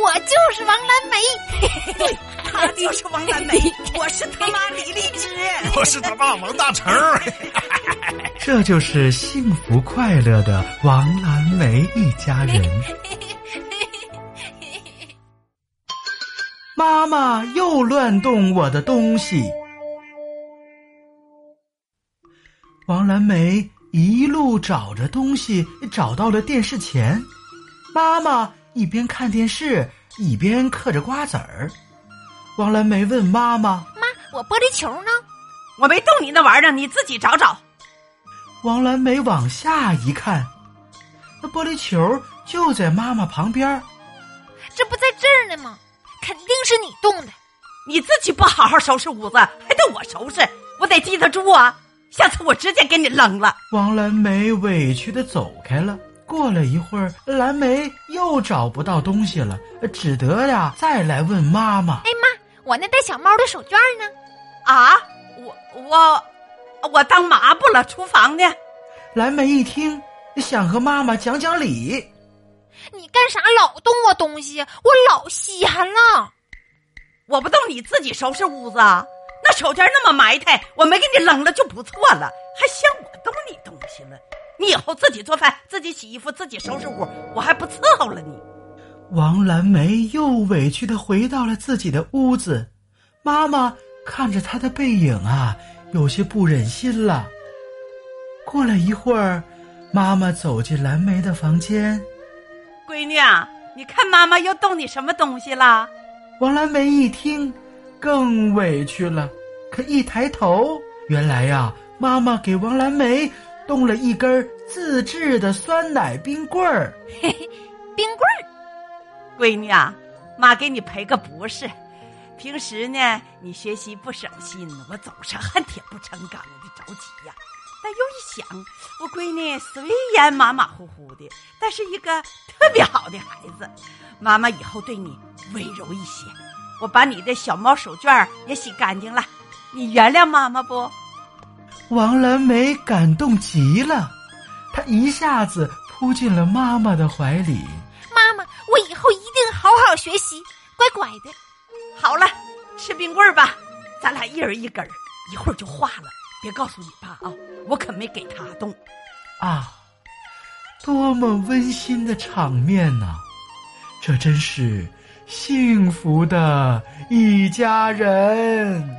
我就是王蓝梅，对，他就是王蓝梅，我是他妈李荔枝，我是他爸王大成。这就是幸福快乐的王蓝梅一家人。妈妈又乱动我的东西。王蓝梅一路找着东西，找到了电视前。妈妈一边看电视，一边嗑着瓜子儿。王蓝梅问妈妈：“妈，我玻璃球呢？我没动你那玩意儿，你自己找找。”王蓝梅往下一看，那玻璃球就在妈妈旁边。这不在这儿呢吗？肯定是你动的。你自己不好好收拾屋子，还得我收拾，我得记得住啊！下次我直接给你扔了。王蓝梅委屈的走开了。过了一会儿，蓝莓又找不到东西了，只得呀再来问妈妈：“哎妈，我那带小猫的手绢呢？”啊，我我我当抹布了，厨房呢。蓝莓一听，想和妈妈讲讲理：“你干啥老动我东西？我老稀罕了。我不动，你自己收拾屋子啊？那手绢那么埋汰，我没给你扔了就不错了，还嫌我动你东西了？”你以后自己做饭，自己洗衣服，自己收拾屋，我还不伺候了你。王蓝梅又委屈的回到了自己的屋子，妈妈看着她的背影啊，有些不忍心了。过了一会儿，妈妈走进蓝莓的房间，闺女啊，你看妈妈又动你什么东西了？王蓝梅一听，更委屈了。可一抬头，原来呀，妈妈给王蓝梅。动了一根自制的酸奶冰棍儿，嘿嘿，冰棍儿，闺女啊，妈给你赔个不是。平时呢，你学习不省心，我总是恨铁不成钢的着急呀。但又一想，我闺女虽然马马虎虎的，但是一个特别好的孩子，妈妈以后对你温柔一些。我把你的小猫手绢也洗干净了，你原谅妈妈不？王蓝莓感动极了，她一下子扑进了妈妈的怀里。妈妈，我以后一定好好学习，乖乖的。好了，吃冰棍吧，咱俩一人一根儿，一会儿就化了。别告诉你爸啊，我可没给他动。啊，多么温馨的场面呐！这真是幸福的一家人。